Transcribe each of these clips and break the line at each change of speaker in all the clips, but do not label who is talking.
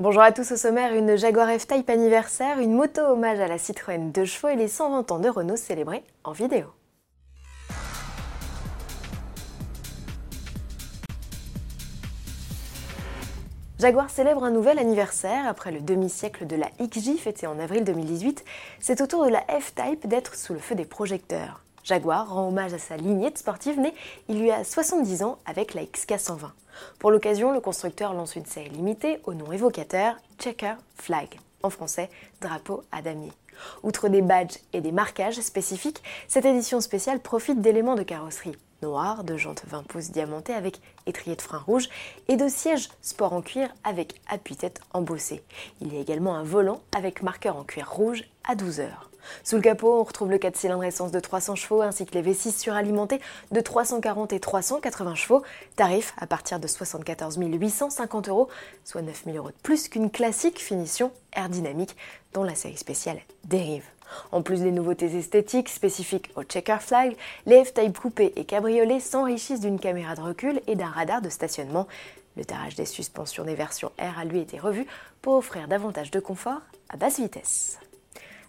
Bonjour à tous au sommaire, une Jaguar F-Type anniversaire, une moto hommage à la Citroën 2 chevaux et les 120 ans de Renault célébrés en vidéo. Jaguar célèbre un nouvel anniversaire. Après le demi-siècle de la XJ fêté en avril 2018, c'est au tour de la F-Type d'être sous le feu des projecteurs. Jaguar rend hommage à sa lignée de sportive née il lui a 70 ans avec la XK120. Pour l'occasion, le constructeur lance une série limitée au nom évocateur Checker Flag, en français drapeau à damier. Outre des badges et des marquages spécifiques, cette édition spéciale profite d'éléments de carrosserie noir, de jantes 20 pouces diamantées avec étrier de frein rouge et de sièges sport en cuir avec appui-tête embossé. Il y a également un volant avec marqueur en cuir rouge à 12 heures. Sous le capot, on retrouve le 4 cylindres essence de 300 chevaux ainsi que les V6 suralimentés de 340 et 380 chevaux, tarif à partir de 74 850 euros, soit 9 000 euros de plus qu'une classique finition aerodynamique dont la série spéciale dérive. En plus des nouveautés esthétiques spécifiques au checker flag, les F-Type coupés et cabriolets s'enrichissent d'une caméra de recul et d'un radar de stationnement. Le tarage des suspensions des versions R a lui été revu pour offrir davantage de confort à basse vitesse.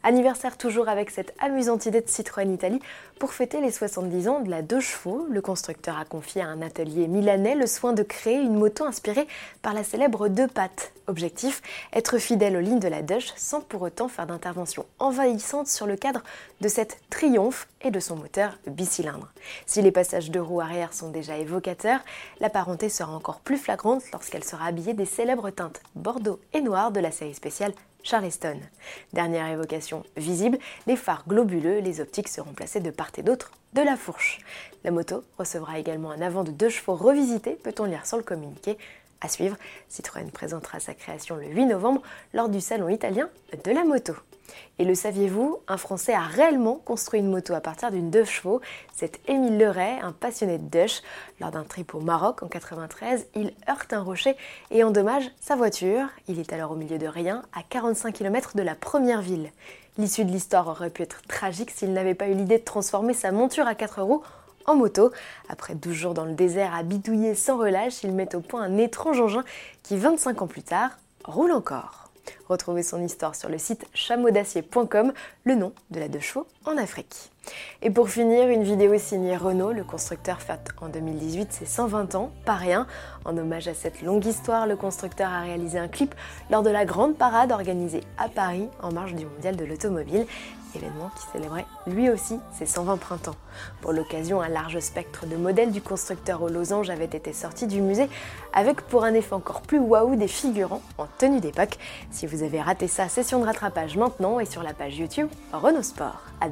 Anniversaire toujours avec cette amusante idée de Citroën Italie. Pour fêter les 70 ans de la 2 chevaux, le constructeur a confié à un atelier milanais le soin de créer une moto inspirée par la célèbre deux pattes. Objectif, être fidèle aux lignes de la Dush sans pour autant faire d'intervention envahissante sur le cadre de cette triomphe et de son moteur bicylindre. Si les passages de roues arrière sont déjà évocateurs, la parenté sera encore plus flagrante lorsqu'elle sera habillée des célèbres teintes bordeaux et noir de la série spéciale Charleston. Dernière évocation visible, les phares globuleux, les optiques seront placés de part et d'autre de la fourche. La moto recevra également un avant de deux chevaux revisité, peut-on lire sur le communiqué. À suivre, Citroën présentera sa création le 8 novembre lors du salon italien de la moto. Et le saviez-vous, un Français a réellement construit une moto à partir d'une deux chevaux. C'est Émile Leray, un passionné de Dush. Lors d'un trip au Maroc en 93, il heurte un rocher et endommage sa voiture. Il est alors au milieu de rien, à 45 km de la première ville. L'issue de l'histoire aurait pu être tragique s'il n'avait pas eu l'idée de transformer sa monture à 4 roues en moto. Après 12 jours dans le désert à bidouiller sans relâche, il met au point un étrange engin qui, 25 ans plus tard, roule encore. Retrouvez son histoire sur le site chameaudacier.com, le nom de la deux chevaux en Afrique. Et pour finir, une vidéo signée Renault, le constructeur fête en 2018 ses 120 ans, pas rien. En hommage à cette longue histoire, le constructeur a réalisé un clip lors de la grande parade organisée à Paris en marge du Mondial de l'automobile événement qui célébrait lui aussi ses 120 printemps. Pour l'occasion, un large spectre de modèles du constructeur aux losanges avait été sorti du musée, avec pour un effet encore plus waouh des figurants en tenue d'époque. Si vous avez raté ça, session de rattrapage maintenant et sur la page YouTube Renault Sport. À.